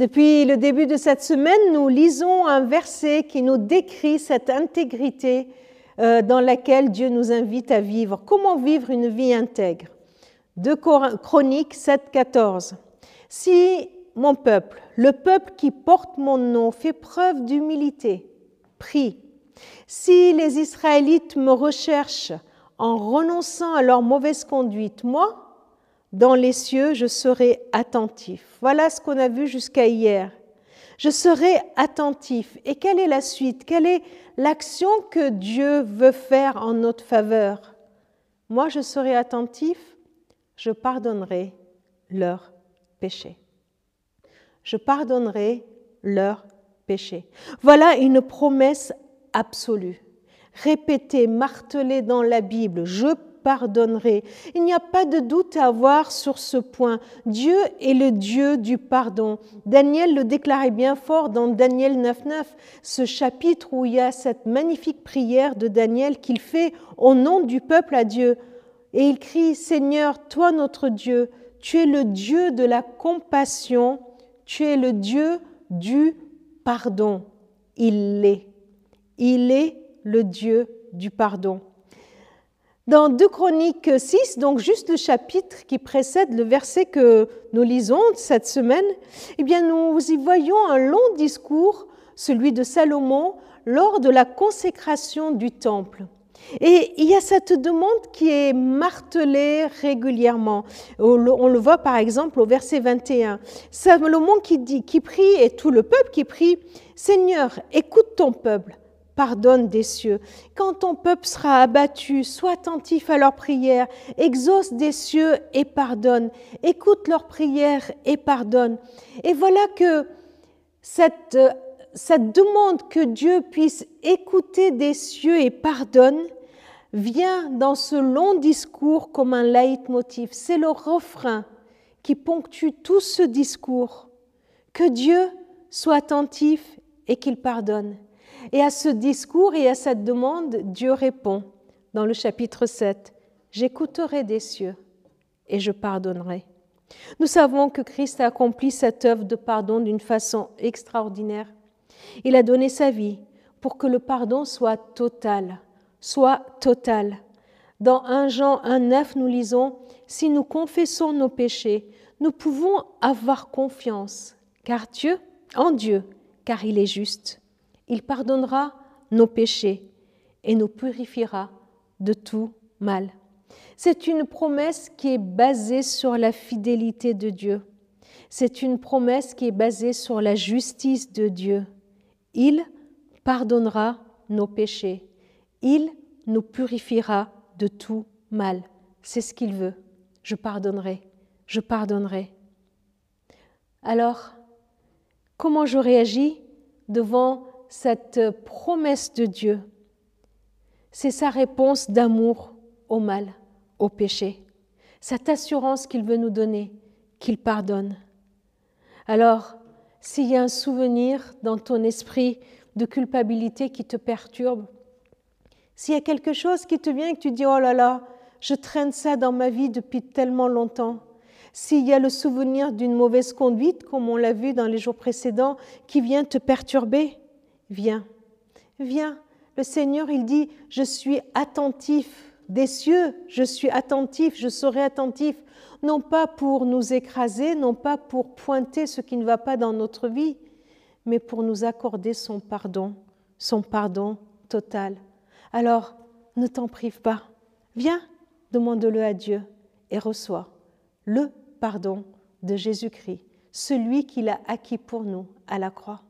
Depuis le début de cette semaine, nous lisons un verset qui nous décrit cette intégrité euh, dans laquelle Dieu nous invite à vivre. Comment vivre une vie intègre? De Chroniques 7, 14. Si mon peuple, le peuple qui porte mon nom, fait preuve d'humilité, prie. Si les Israélites me recherchent en renonçant à leur mauvaise conduite, moi, dans les cieux, je serai attentif. Voilà ce qu'on a vu jusqu'à hier. Je serai attentif. Et quelle est la suite? Quelle est l'action que Dieu veut faire en notre faveur? Moi, je serai attentif, je pardonnerai leurs péchés. Je pardonnerai leurs péchés. Voilà une promesse absolue, répétée, martelée dans la Bible. Je Il n'y a pas de doute à avoir sur ce point. Dieu est le Dieu du pardon. Daniel le déclarait bien fort dans Daniel 9.9, ce chapitre où il y a cette magnifique prière de Daniel qu'il fait au nom du peuple à Dieu. Et il crie, Seigneur, toi notre Dieu, tu es le Dieu de la compassion, tu es le Dieu du pardon. Il l'est. Il est le Dieu du pardon. Dans 2 Chroniques 6, donc juste le chapitre qui précède le verset que nous lisons cette semaine, eh bien nous y voyons un long discours, celui de Salomon, lors de la consécration du temple. Et il y a cette demande qui est martelée régulièrement. On le voit par exemple au verset 21. Salomon qui dit, qui prie, et tout le peuple qui prie, Seigneur, écoute ton peuple, pardonne des cieux. Quand ton peuple sera abattu, sois attentif à leurs prières, exauce des cieux et pardonne, écoute leurs prières et pardonne. Et voilà que cette, cette demande que Dieu puisse écouter des cieux et pardonne vient dans ce long discours comme un leitmotiv. C'est le refrain qui ponctue tout ce discours. Que Dieu soit attentif et qu'il pardonne. Et à ce discours et à cette demande, Dieu répond dans le chapitre 7, J'écouterai des cieux et je pardonnerai. Nous savons que Christ a accompli cette œuvre de pardon d'une façon extraordinaire. Il a donné sa vie pour que le pardon soit total, soit total. Dans 1 Jean 1,9, nous lisons Si nous confessons nos péchés, nous pouvons avoir confiance, car Dieu, en Dieu, car il est juste il pardonnera nos péchés et nous purifiera de tout mal. C'est une promesse qui est basée sur la fidélité de Dieu. C'est une promesse qui est basée sur la justice de Dieu. Il pardonnera nos péchés. Il nous purifiera de tout mal. C'est ce qu'il veut. Je pardonnerai. Je pardonnerai. Alors, comment je réagis devant cette promesse de Dieu, c'est sa réponse d'amour au mal, au péché, cette assurance qu'il veut nous donner, qu'il pardonne. Alors, s'il y a un souvenir dans ton esprit de culpabilité qui te perturbe, s'il y a quelque chose qui te vient et que tu dis, oh là là, je traîne ça dans ma vie depuis tellement longtemps, s'il y a le souvenir d'une mauvaise conduite, comme on l'a vu dans les jours précédents, qui vient te perturber, Viens, viens. Le Seigneur, il dit, je suis attentif des cieux, je suis attentif, je serai attentif, non pas pour nous écraser, non pas pour pointer ce qui ne va pas dans notre vie, mais pour nous accorder son pardon, son pardon total. Alors, ne t'en prive pas. Viens, demande-le à Dieu et reçois le pardon de Jésus-Christ, celui qu'il a acquis pour nous à la croix.